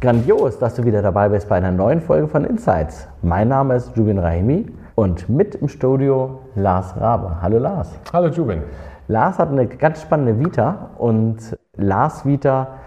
Grandios, dass du wieder dabei bist bei einer neuen Folge von Insights. Mein Name ist Jubin Rahimi und mit im Studio Lars Rabe. Hallo Lars. Hallo Jubin. Lars hat eine ganz spannende Vita und Lars Vita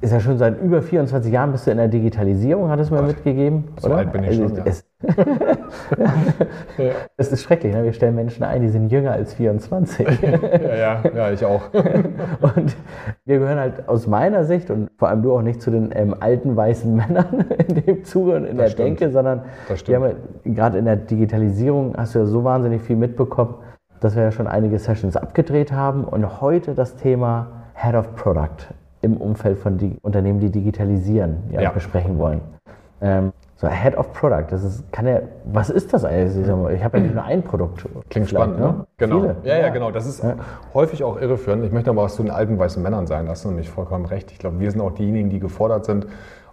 ist ja schon seit über 24 Jahren bist du in der Digitalisierung, hat es mir Gott, mitgegeben. So oder? alt bin ich schon, ja. es, ja. Es ist schrecklich, ne? wir stellen Menschen ein, die sind jünger als 24. ja, ja, ja, ich auch. und wir gehören halt aus meiner Sicht und vor allem du auch nicht zu den ähm, alten weißen Männern in dem Zuge und in das der stimmt. Denke, sondern wir haben ja, gerade in der Digitalisierung hast du ja so wahnsinnig viel mitbekommen, dass wir ja schon einige Sessions abgedreht haben und heute das Thema Head of Product im Umfeld von die Unternehmen, die digitalisieren, ja, ja. besprechen wollen. Ähm, so Head of Product, das ist, kann ja, was ist das eigentlich? Ich habe ja nicht nur ein Produkt. Klingt spannend, ne? ne? Genau. Viele. Ja, ja, genau. Das ist ja. häufig auch irreführend. Ich möchte aber was zu den alten weißen Männern sein. Da hast du nämlich vollkommen recht. Ich glaube, wir sind auch diejenigen, die gefordert sind,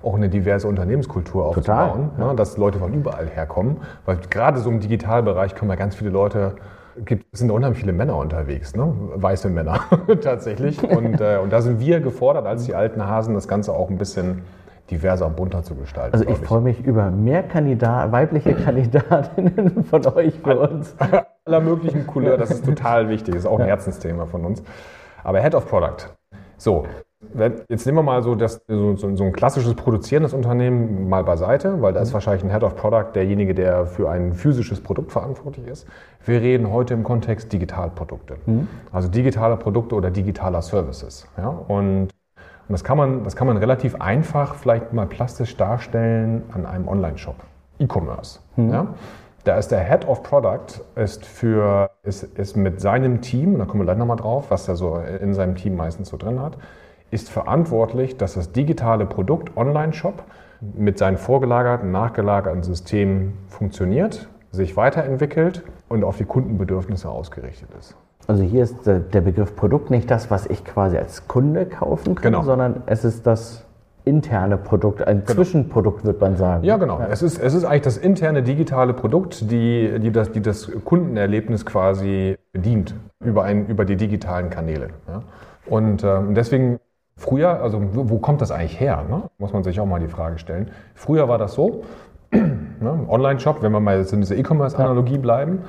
auch eine diverse Unternehmenskultur aufzubauen, Total, ne? dass Leute von überall herkommen. Weil gerade so im Digitalbereich kommen ja ganz viele Leute gibt, sind unheimlich viele Männer unterwegs, ne? weiße Männer tatsächlich. Und, äh, und da sind wir gefordert, als die alten Hasen, das Ganze auch ein bisschen diverser, bunter zu gestalten. Also ich, ich. freue mich über mehr Kandidat, weibliche Kandidatinnen von euch für uns. Aller möglichen Couleur, das ist total wichtig, das ist auch ein Herzensthema von uns. Aber Head of Product. So, Jetzt nehmen wir mal so, das, so, so, ein klassisches produzierendes Unternehmen mal beiseite, weil da ist mhm. wahrscheinlich ein Head of Product derjenige, der für ein physisches Produkt verantwortlich ist. Wir reden heute im Kontext Digitalprodukte, mhm. also digitale Produkte oder digitaler Services. Ja? Und, und das, kann man, das kann man relativ einfach vielleicht mal plastisch darstellen an einem Online-Shop, E-Commerce. Mhm. Ja? Da ist der Head of Product ist für ist, ist mit seinem Team, da kommen wir gleich nochmal drauf, was er so in seinem Team meistens so drin hat ist verantwortlich, dass das digitale Produkt Online-Shop mit seinen vorgelagerten, nachgelagerten Systemen funktioniert, sich weiterentwickelt und auf die Kundenbedürfnisse ausgerichtet ist. Also hier ist der Begriff Produkt nicht das, was ich quasi als Kunde kaufen kann, genau. sondern es ist das interne Produkt, ein genau. Zwischenprodukt, wird man sagen. Ja, genau. Ja. Es, ist, es ist eigentlich das interne digitale Produkt, die, die, das, die das Kundenerlebnis quasi bedient über, ein, über die digitalen Kanäle. Ja. Und äh, deswegen Früher, also wo kommt das eigentlich her? Ne? Muss man sich auch mal die Frage stellen. Früher war das so, ne? Online-Shop, wenn wir mal jetzt in dieser E-Commerce-Analogie bleiben,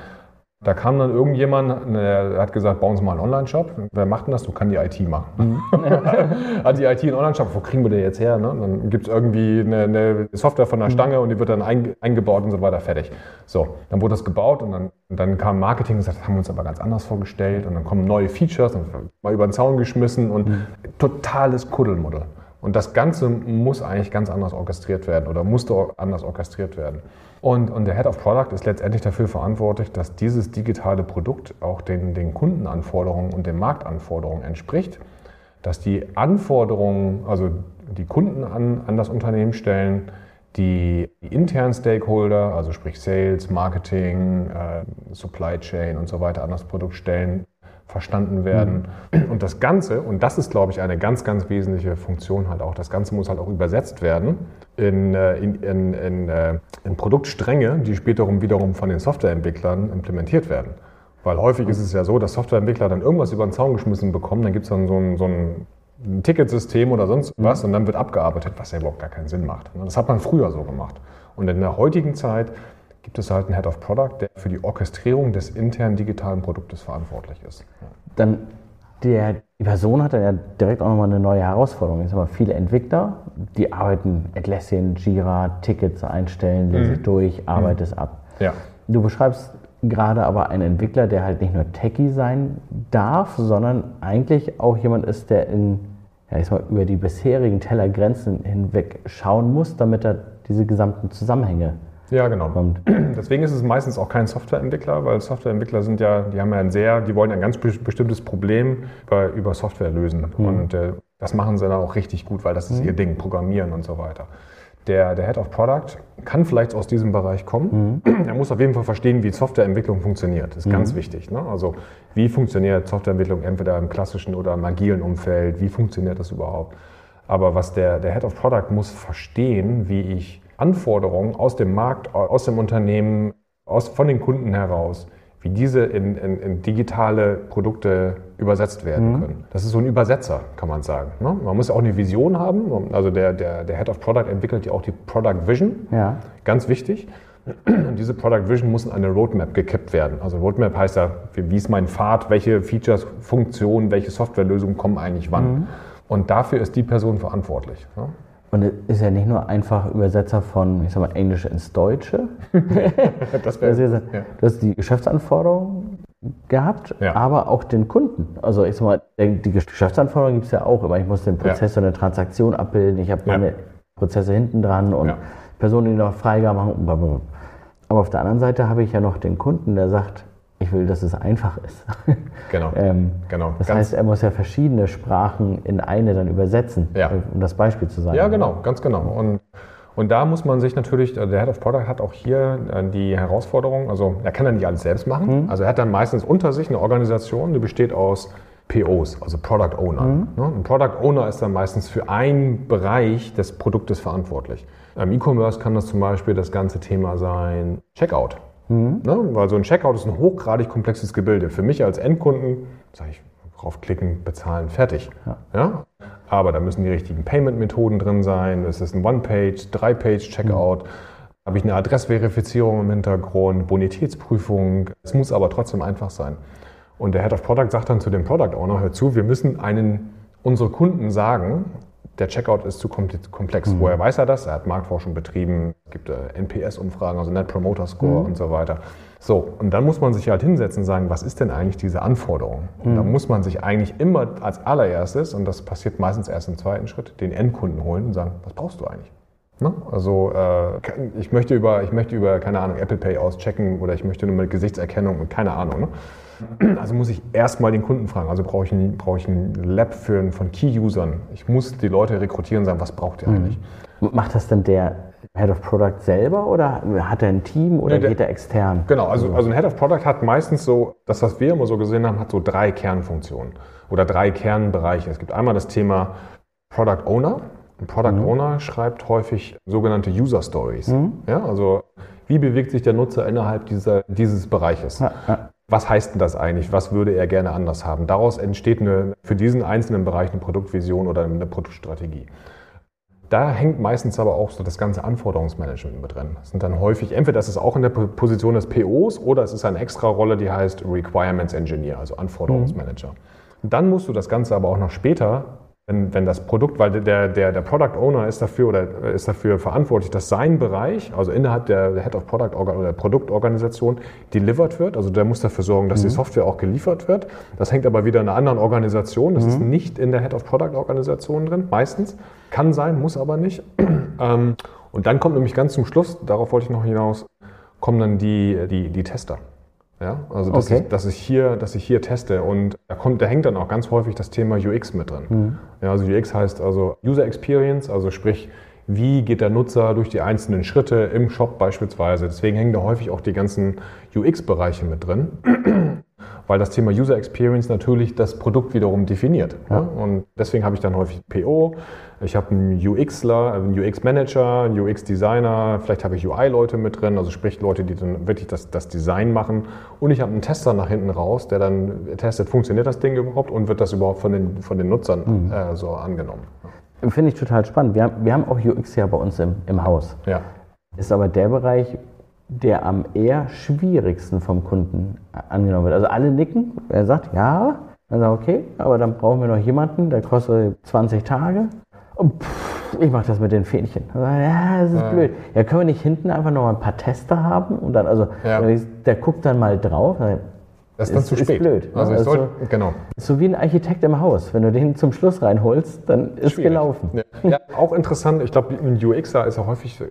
da kam dann irgendjemand, der hat gesagt, bauen Sie mal einen Online-Shop. Wer macht denn das? Du kann die IT machen. Mhm. hat die IT einen Online-Shop, wo kriegen wir den jetzt her? Ne? Dann gibt es irgendwie eine, eine, Software von der mhm. Stange und die wird dann eingebaut und so weiter, fertig. So, dann wurde das gebaut und dann, dann kam Marketing und sagt, das haben wir uns aber ganz anders vorgestellt und dann kommen neue Features und mal über den Zaun geschmissen und mhm. totales Kuddelmuddel. Und das Ganze muss eigentlich ganz anders orchestriert werden oder musste anders orchestriert werden. Und, und der Head of Product ist letztendlich dafür verantwortlich, dass dieses digitale Produkt auch den, den Kundenanforderungen und den Marktanforderungen entspricht, dass die Anforderungen, also die Kunden an, an das Unternehmen stellen, die, die internen Stakeholder, also sprich Sales, Marketing, äh, Supply Chain und so weiter an das Produkt stellen, verstanden werden. Mhm. Und das Ganze, und das ist, glaube ich, eine ganz, ganz wesentliche Funktion halt auch, das Ganze muss halt auch übersetzt werden in, äh, in, in, in, äh, in Produktstränge, die später wiederum von den Softwareentwicklern implementiert werden. Weil häufig ist es ja so, dass Softwareentwickler dann irgendwas über den Zaun geschmissen bekommen, dann gibt es dann so ein, so ein ein Ticketsystem oder sonst mhm. was und dann wird abgearbeitet, was ja überhaupt gar keinen Sinn macht. Das hat man früher so gemacht. Und in der heutigen Zeit gibt es halt einen Head of Product, der für die Orchestrierung des internen digitalen Produktes verantwortlich ist. Dann der, die Person hat dann ja direkt auch nochmal eine neue Herausforderung. Jetzt haben wir viele Entwickler, die arbeiten Atlassian, Jira, Tickets einstellen, lese mhm. durch, arbeite mhm. es ab. Ja. Du beschreibst gerade aber einen Entwickler, der halt nicht nur Techie sein darf, sondern eigentlich auch jemand ist, der in, ja, ich sag mal, über die bisherigen Tellergrenzen hinweg schauen muss, damit er diese gesamten Zusammenhänge ja, genau. Kommt. Deswegen ist es meistens auch kein Softwareentwickler, weil Softwareentwickler sind ja, die haben ja ein sehr, die wollen ein ganz bestimmtes Problem über, über Software lösen. Mhm. Und äh, das machen sie dann auch richtig gut, weil das ist mhm. ihr Ding, Programmieren und so weiter. Der, der Head of Product kann vielleicht aus diesem Bereich kommen. Mhm. Er muss auf jeden Fall verstehen, wie Softwareentwicklung funktioniert. Das ist ganz mhm. wichtig. Ne? Also wie funktioniert Softwareentwicklung entweder im klassischen oder im agilen Umfeld? Wie funktioniert das überhaupt? Aber was der, der Head of Product muss verstehen, wie ich Anforderungen aus dem Markt, aus dem Unternehmen, aus, von den Kunden heraus, wie diese in, in, in digitale Produkte übersetzt werden mhm. können. Das ist so ein Übersetzer, kann man sagen. Ne? Man muss auch eine Vision haben. Also der, der, der Head of Product entwickelt ja auch die Product Vision. Ja. Ganz wichtig. Und diese Product Vision muss in eine Roadmap gekippt werden. Also Roadmap heißt ja, wie ist mein Pfad, welche Features, Funktionen, welche Softwarelösungen kommen eigentlich wann. Mhm. Und dafür ist die Person verantwortlich. Ne? Und es ist ja nicht nur einfach Übersetzer von, ich sag mal, Englisch ins Deutsche. das wäre, ja. Du hast die Geschäftsanforderungen gehabt, ja. aber auch den Kunden. Also ich sag mal, die Geschäftsanforderungen gibt es ja auch immer. Ich muss den Prozess ja. und eine Transaktion abbilden. Ich habe meine Prozesse hinten dran und Personen, die noch Freigabe machen. Aber auf der anderen Seite habe ich ja noch den Kunden, der sagt, ich will, dass es einfach ist. Genau. ähm, genau. Das ganz heißt, er muss ja verschiedene Sprachen in eine dann übersetzen, ja. um das Beispiel zu sagen. Ja, genau, ganz genau. Und, und da muss man sich natürlich, der Head of Product hat auch hier äh, die Herausforderung, also er kann ja nicht alles selbst machen. Mhm. Also er hat dann meistens unter sich eine Organisation, die besteht aus POs, also Product Owner. Mhm. Ne? Ein Product Owner ist dann meistens für einen Bereich des Produktes verantwortlich. Im E-Commerce kann das zum Beispiel das ganze Thema sein Checkout. Mhm. Ne? Weil so ein Checkout ist ein hochgradig komplexes Gebilde. Für mich als Endkunden sage ich, draufklicken, bezahlen, fertig. Ja. ja? Aber da müssen die richtigen Payment-Methoden drin sein. Es ist ein One-Page, Drei-Page-Checkout. Mhm. Habe ich eine Adressverifizierung im Hintergrund, Bonitätsprüfung. Es muss aber trotzdem einfach sein. Und der Head of Product sagt dann zu dem Product Owner, hör zu, wir müssen einen, unsere Kunden sagen, der Checkout ist zu komplex. Mhm. Woher weiß er das? Er hat Marktforschung betrieben, es gibt äh, NPS-Umfragen, also Net Promoter Score mhm. und so weiter. So, und dann muss man sich halt hinsetzen und sagen, was ist denn eigentlich diese Anforderung? Und mhm. dann muss man sich eigentlich immer als allererstes, und das passiert meistens erst im zweiten Schritt, den Endkunden holen und sagen, was brauchst du eigentlich? Ne? Also äh, ich, möchte über, ich möchte über, keine Ahnung, Apple Pay auschecken oder ich möchte nur mit Gesichtserkennung und keine Ahnung. Ne? Also muss ich erstmal den Kunden fragen. Also brauche ich ein, brauche ich ein Lab für, von Key-Usern. Ich muss die Leute rekrutieren und sagen, was braucht ihr mhm. eigentlich? Macht das denn der Head of Product selber oder hat er ein Team oder der, geht er extern? Genau, also, also ein Head of Product hat meistens so, das, was wir immer so gesehen haben, hat so drei Kernfunktionen oder drei Kernbereiche. Es gibt einmal das Thema Product Owner. Ein Product mhm. Owner schreibt häufig sogenannte User Stories. Mhm. Ja, also wie bewegt sich der Nutzer innerhalb dieser, dieses Bereiches? Ja, ja was heißt denn das eigentlich? Was würde er gerne anders haben? Daraus entsteht eine, für diesen einzelnen Bereich eine Produktvision oder eine Produktstrategie. Da hängt meistens aber auch so das ganze Anforderungsmanagement mit drin. Das sind dann häufig, entweder das ist auch in der Position des POs oder es ist eine extra Rolle, die heißt Requirements Engineer, also Anforderungsmanager. Mhm. Dann musst du das Ganze aber auch noch später wenn, wenn das Produkt, weil der, der, der Product Owner ist dafür oder ist dafür verantwortlich, dass sein Bereich, also innerhalb der, der Head of Product oder Produktorganisation, delivered wird. Also der muss dafür sorgen, dass mhm. die Software auch geliefert wird. Das hängt aber wieder in einer anderen Organisation. Das mhm. ist nicht in der Head of Product Organisation drin, meistens. Kann sein, muss aber nicht. Ähm, und dann kommt nämlich ganz zum Schluss, darauf wollte ich noch hinaus, kommen dann die, die, die Tester. Ja, also dass, okay. ich, dass, ich hier, dass ich hier teste und da kommt, da hängt dann auch ganz häufig das Thema UX mit drin. Mhm. Ja, also UX heißt also User Experience, also sprich, wie geht der Nutzer durch die einzelnen Schritte im Shop beispielsweise. Deswegen hängen da häufig auch die ganzen UX-Bereiche mit drin weil das Thema User Experience natürlich das Produkt wiederum definiert. Ja. Und deswegen habe ich dann häufig PO, ich habe einen UXler, einen UX-Manager, einen UX-Designer, vielleicht habe ich UI-Leute mit drin, also sprich Leute, die dann wirklich das, das Design machen. Und ich habe einen Tester nach hinten raus, der dann testet, funktioniert das Ding überhaupt und wird das überhaupt von den, von den Nutzern mhm. äh, so angenommen. Finde ich total spannend. Wir haben, wir haben auch UX ja bei uns im, im Haus. Ja. Ist aber der Bereich, der am eher schwierigsten vom Kunden angenommen wird. Also alle nicken, er sagt ja, dann sagt okay, aber dann brauchen wir noch jemanden, der kostet 20 Tage. Und pff, ich mache das mit den Fähnchen. Ja, das ist ja. blöd. Ja, können wir nicht hinten einfach noch ein paar Tester haben und dann, also ja. der guckt dann mal drauf. Das ist dann zu spät. Ist blöd. Also, also soll, genau. So wie ein Architekt im Haus. Wenn du den zum Schluss reinholst, dann ist Schwierig. gelaufen. Ja. ja. auch interessant. Ich glaube, ein UXer ist ja häufig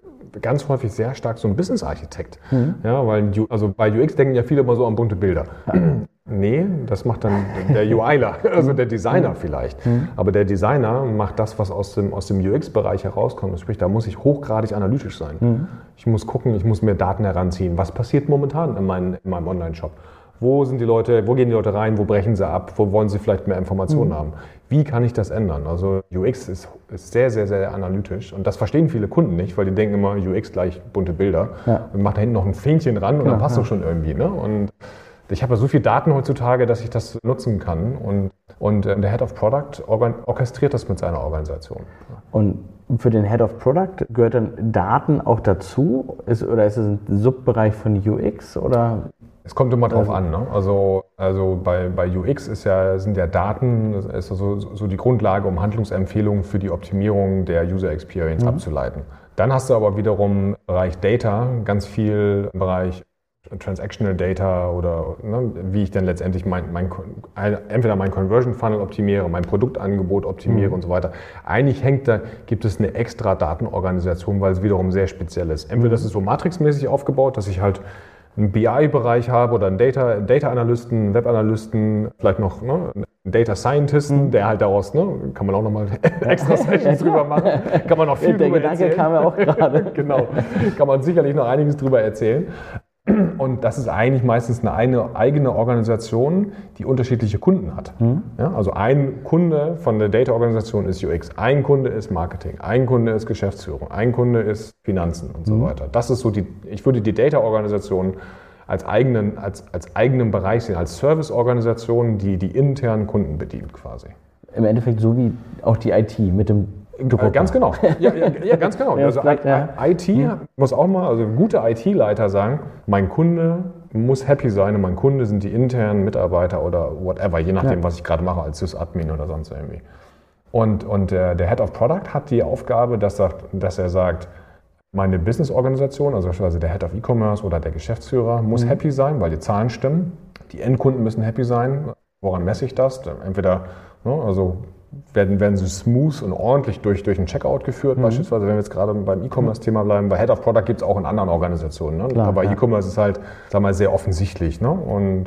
ganz häufig sehr stark so ein Business-Architekt. Mhm. Ja, weil also bei UX denken ja viele immer so an bunte Bilder. Ja. Nee, das macht dann der UIler, also der Designer vielleicht. Mhm. Aber der Designer macht das, was aus dem, aus dem UX-Bereich herauskommt. Sprich, da muss ich hochgradig analytisch sein. Mhm. Ich muss gucken, ich muss mir Daten heranziehen. Was passiert momentan in, mein, in meinem Online-Shop? Wo sind die Leute, wo gehen die Leute rein, wo brechen sie ab, wo wollen sie vielleicht mehr Informationen mhm. haben? Wie kann ich das ändern? Also UX ist, ist, sehr, sehr, sehr analytisch und das verstehen viele Kunden nicht, weil die denken immer, UX gleich bunte Bilder. Ja. Man macht da hinten noch ein Fähnchen ran und ja, dann passt ja. doch schon irgendwie. Ne? Und ich habe ja so viel Daten heutzutage, dass ich das nutzen kann. Und, und äh, der Head of Product orchestriert das mit seiner Organisation. Und für den Head of Product gehört dann Daten auch dazu? Ist, oder ist es ein Subbereich von UX? Oder? Es kommt immer drauf an. Ne? Also, also bei, bei UX ist ja, sind ja Daten ist also so die Grundlage, um Handlungsempfehlungen für die Optimierung der User Experience mhm. abzuleiten. Dann hast du aber wiederum im Bereich Data ganz viel im Bereich Transactional Data oder ne, wie ich dann letztendlich mein, mein, entweder mein Conversion Funnel optimiere, mein Produktangebot optimiere mhm. und so weiter. Eigentlich hängt da, gibt es eine extra Datenorganisation, weil es wiederum sehr speziell ist. Entweder mhm. das ist so matrixmäßig aufgebaut, dass ich halt einen BI-Bereich habe oder einen Data, Data Analysten, Web Analysten, vielleicht noch ne, einen Data Scientisten, mhm. der halt daraus, ne, kann man auch nochmal extra Sessions drüber machen, kann man noch viel der drüber Gedanke erzählen. kam ja auch gerade. genau, kann man sicherlich noch einiges drüber erzählen. Und das ist eigentlich meistens eine eigene Organisation, die unterschiedliche Kunden hat. Mhm. Ja, also ein Kunde von der Data-Organisation ist UX, ein Kunde ist Marketing, ein Kunde ist Geschäftsführung, ein Kunde ist Finanzen und mhm. so weiter. Das ist so die, ich würde die Data-Organisation als eigenen, als, als eigenen Bereich sehen, als Service-Organisation, die die internen Kunden bedient quasi. Im Endeffekt so wie auch die IT mit dem Drucker. Ganz genau. Ja, ja, ja ganz genau. also bleibt, ja. IT hm. muss auch mal, also gute IT-Leiter sagen, mein Kunde muss happy sein und mein Kunde sind die internen Mitarbeiter oder whatever, je nachdem, was ich gerade mache als Sys-Admin oder sonst irgendwie. Und, und der, der Head of Product hat die Aufgabe, dass er, dass er sagt, meine Business-Organisation, also beispielsweise der Head of E-Commerce oder der Geschäftsführer, muss mhm. happy sein, weil die Zahlen stimmen. Die Endkunden müssen happy sein. Woran messe ich das? Entweder, ne, also werden, werden sie smooth und ordentlich durch, durch einen Checkout geführt, mhm. beispielsweise, wenn wir jetzt gerade beim E-Commerce-Thema bleiben. Bei Head of Product gibt es auch in anderen Organisationen. Ne? Klar, Aber ja. E-Commerce ist halt, sag mal, sehr offensichtlich. Ne? Und,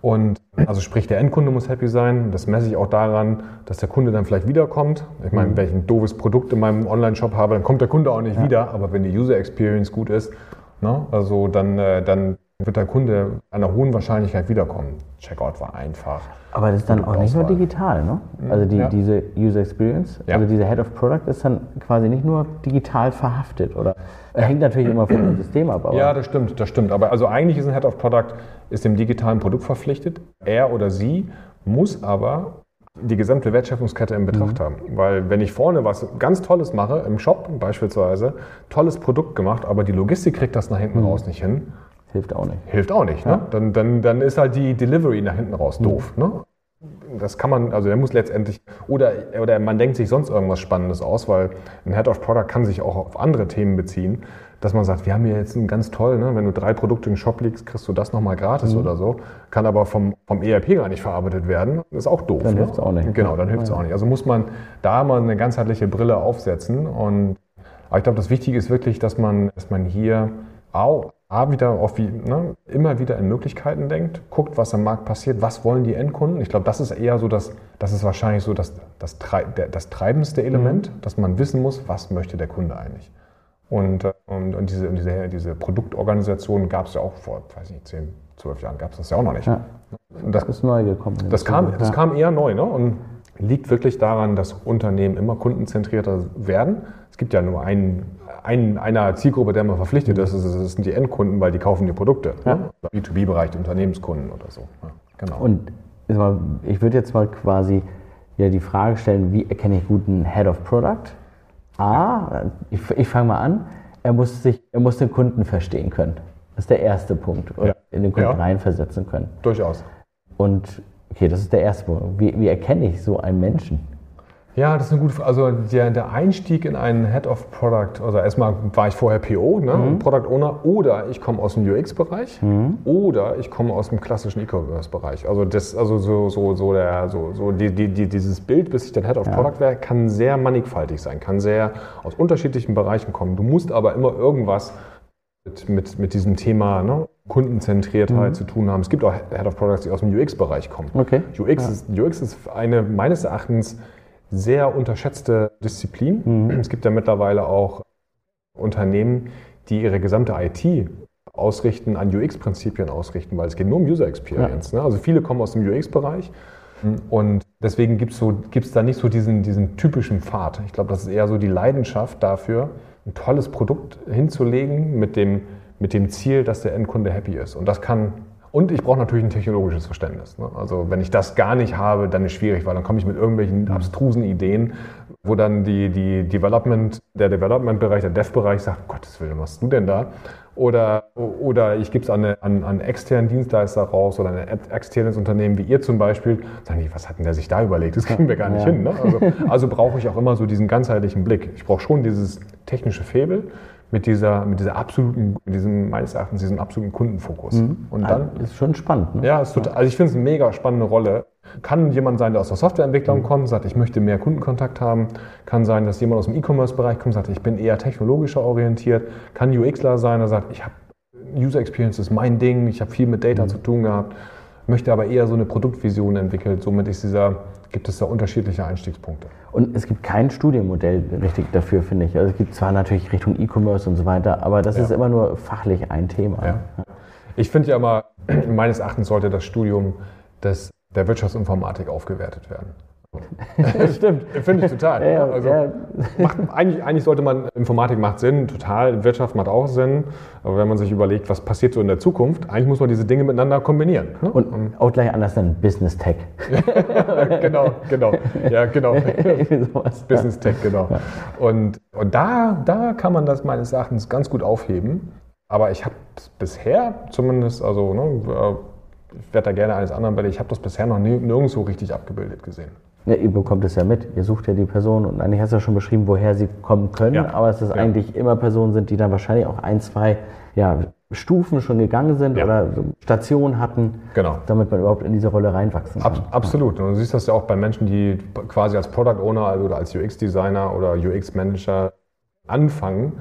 und also sprich, der Endkunde muss happy sein. Das messe ich auch daran, dass der Kunde dann vielleicht wiederkommt. Ich meine, mhm. wenn ich ein doofes Produkt in meinem Online-Shop habe, dann kommt der Kunde auch nicht ja. wieder. Aber wenn die User Experience gut ist, ne? also dann, äh, dann wird der Kunde einer hohen Wahrscheinlichkeit wiederkommen. Checkout war einfach. Aber das ist dann auch nicht nur digital, ne? Mhm. Also die, ja. diese User Experience, ja. also diese Head of Product ist dann quasi nicht nur digital verhaftet, oder? Ja. Hängt natürlich immer von dem System ab. ja, das stimmt, das stimmt. Aber also eigentlich ist ein Head of Product ist dem digitalen Produkt verpflichtet. Er oder sie muss aber die gesamte Wertschöpfungskette in Betracht mhm. haben. Weil wenn ich vorne was ganz Tolles mache, im Shop beispielsweise, tolles Produkt gemacht, aber die Logistik kriegt das nach hinten mhm. raus nicht hin, Hilft auch nicht. Hilft auch nicht. Ne? Ja. Ne? Dann, dann, dann ist halt die Delivery nach hinten raus doof. Mhm. Ne? Das kann man, also der muss letztendlich, oder, oder man denkt sich sonst irgendwas Spannendes aus, weil ein Head of Product kann sich auch auf andere Themen beziehen, dass man sagt, wir haben hier jetzt einen ganz toll, ne? wenn du drei Produkte im Shop legst, kriegst du das nochmal gratis mhm. oder so, kann aber vom, vom ERP gar nicht verarbeitet werden, ist auch doof. Dann ne? hilft es auch nicht. Genau, dann hilft es auch nicht. Also muss man da mal eine ganzheitliche Brille aufsetzen und aber ich glaube, das Wichtige ist wirklich, dass man, dass man hier auch A, wieder auf wie, ne, immer wieder in Möglichkeiten denkt, guckt, was am Markt passiert, was wollen die Endkunden. Ich glaube, das ist eher so, das, das ist wahrscheinlich so das, das, der, das treibendste Element, mhm. dass man wissen muss, was möchte der Kunde eigentlich. Und, äh, und, und diese, diese, diese Produktorganisation gab es ja auch vor, weiß nicht, 10, 12 Jahren gab es das ja auch noch nicht. Ja. Das, das ist neu gekommen. Das kam, das kam eher neu ne? und liegt wirklich daran, dass Unternehmen immer kundenzentrierter werden. Es gibt ja nur einen ein, einer Zielgruppe, der man verpflichtet ist, das sind die Endkunden, weil die kaufen die Produkte. Ja. Ne? B2B-Bereich, Unternehmenskunden oder so. Ja, genau. Und ich würde jetzt mal quasi ja, die Frage stellen, wie erkenne ich guten Head of Product? A, ich, ich fange mal an, er muss, sich, er muss den Kunden verstehen können. Das ist der erste Punkt. Oder ja. in den Kunden ja. reinversetzen können. Durchaus. Und okay, das ist der erste Punkt. Wie, wie erkenne ich so einen Menschen? Ja, das ist eine gute Frage. Also der, der Einstieg in einen Head of Product, also erstmal war ich vorher PO, ne, mhm. Product Owner, oder ich komme aus dem UX-Bereich mhm. oder ich komme aus dem klassischen E-Commerce-Bereich. Also das, also so, so, so, der, so, so die, die, die, dieses Bild, bis ich dann Head of ja. Product wäre, kann sehr mannigfaltig sein, kann sehr aus unterschiedlichen Bereichen kommen. Du musst aber immer irgendwas mit, mit, mit diesem Thema ne, Kundenzentriertheit mhm. zu tun haben. Es gibt auch Head of Products, die aus dem UX-Bereich kommen. Okay. UX, ja. ist, UX ist eine meines Erachtens sehr unterschätzte Disziplin. Mhm. Es gibt ja mittlerweile auch Unternehmen, die ihre gesamte IT ausrichten, an UX-Prinzipien ausrichten, weil es geht nur um User Experience. Ja. Ne? Also viele kommen aus dem UX-Bereich mhm. und deswegen gibt es so, gibt's da nicht so diesen, diesen typischen Pfad. Ich glaube, das ist eher so die Leidenschaft dafür, ein tolles Produkt hinzulegen mit dem, mit dem Ziel, dass der Endkunde happy ist. Und das kann Und ich brauche natürlich ein technologisches Verständnis. Ne? Also wenn ich das gar nicht habe, dann ist es schwierig, weil dann komme ich mit irgendwelchen abstrusen Ideen, wo dann die, die Development, der Development-Bereich, der Dev-Bereich sagt, Gottes Willen, was machst du denn da? Oder, oder ich gebe es an, an, an externen Dienstleister raus oder ein externes Unternehmen wie ihr zum Beispiel. Sagen die, was hat denn der sich da überlegt? Das kriegen wir gar nicht ja. hin. Ne? Also, also brauche ich auch immer so diesen ganzheitlichen Blick. Ich brauche schon dieses technische Faible mit dieser, mit dieser absoluten, mit diesem, meines Erachtens, diesem absoluten Kundenfokus. Mhm. Und dann. Also, ist schon spannend, ne? Ja, ist total, also ich finde es eine mega spannende Rolle. Kann jemand sein, der aus der Softwareentwicklung mhm. kommt, sagt, ich möchte mehr Kundenkontakt haben. Kann sein, dass jemand aus dem E-Commerce-Bereich kommt, sagt, ich bin eher technologischer orientiert. Kann UXler sein, der sagt, ich habe User Experience ist mein Ding, ich habe viel mit Data mhm. zu tun gehabt, möchte aber eher so eine Produktvision entwickeln. Somit ist dieser, gibt es da unterschiedliche Einstiegspunkte. Und es gibt kein Studienmodell richtig dafür, finde ich. Also es gibt zwar natürlich Richtung E-Commerce und so weiter, aber das ja. ist immer nur fachlich ein Thema. Ja. Ich finde ja immer, meines Erachtens sollte das Studium des, der Wirtschaftsinformatik aufgewertet werden. Stimmt. Finde ich total. Ja, ja, also ja. Macht, eigentlich, eigentlich, sollte man, Informatik macht Sinn, total, Wirtschaft macht auch Sinn. Aber wenn man sich überlegt, was passiert so in der Zukunft, eigentlich muss man diese Dinge miteinander kombinieren. Ne? Und, Und auch gleich anders dann Business Tech. genau, genau. Ja, genau. Business Tech, genau. Und, und da, da kann man das meines Erachtens ganz gut aufheben. Aber ich habe es bisher zumindest, also ne, äh, ich werde da gerne eines anderen, weil ich habe das bisher noch nirgendwo richtig abgebildet gesehen. Ja, ihr bekommt es ja mit. Ihr sucht ja die Person und eigentlich hast du ja schon beschrieben, woher sie kommen können. Ja. Aber es ist ja. eigentlich immer Personen sind, die dann wahrscheinlich auch ein, zwei ja, Stufen schon gegangen sind ja. oder Stationen hatten, genau. damit man überhaupt in diese Rolle reinwachsen kann. Ab, absolut. Und du siehst das ja auch bei Menschen, die quasi als Product Owner oder als UX-Designer oder UX-Manager anfangen.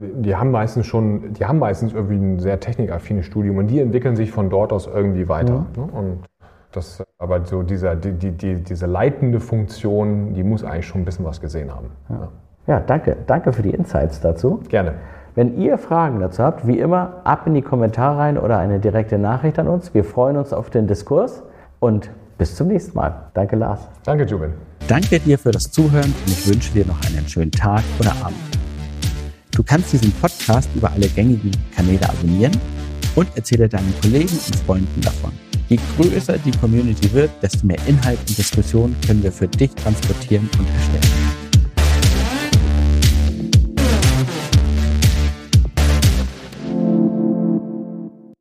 Die haben meistens schon, die haben meistens irgendwie ein sehr technikaffines Studium und die entwickeln sich von dort aus irgendwie weiter. Mhm. Und das, aber so dieser, die, die, die, diese leitende Funktion, die muss eigentlich schon ein bisschen was gesehen haben. Ja. ja, danke. Danke für die Insights dazu. Gerne. Wenn ihr Fragen dazu habt, wie immer, ab in die Kommentare rein oder eine direkte Nachricht an uns. Wir freuen uns auf den Diskurs und bis zum nächsten Mal. Danke, Lars. Danke, Jubin. Danke dir für das Zuhören und ich wünsche dir noch einen schönen Tag oder Abend. Du kannst diesen Podcast über alle gängigen Kanäle abonnieren und erzähle deinen Kollegen und Freunden davon. Je größer die Community wird, desto mehr Inhalt und Diskussion können wir für dich transportieren und erstellen.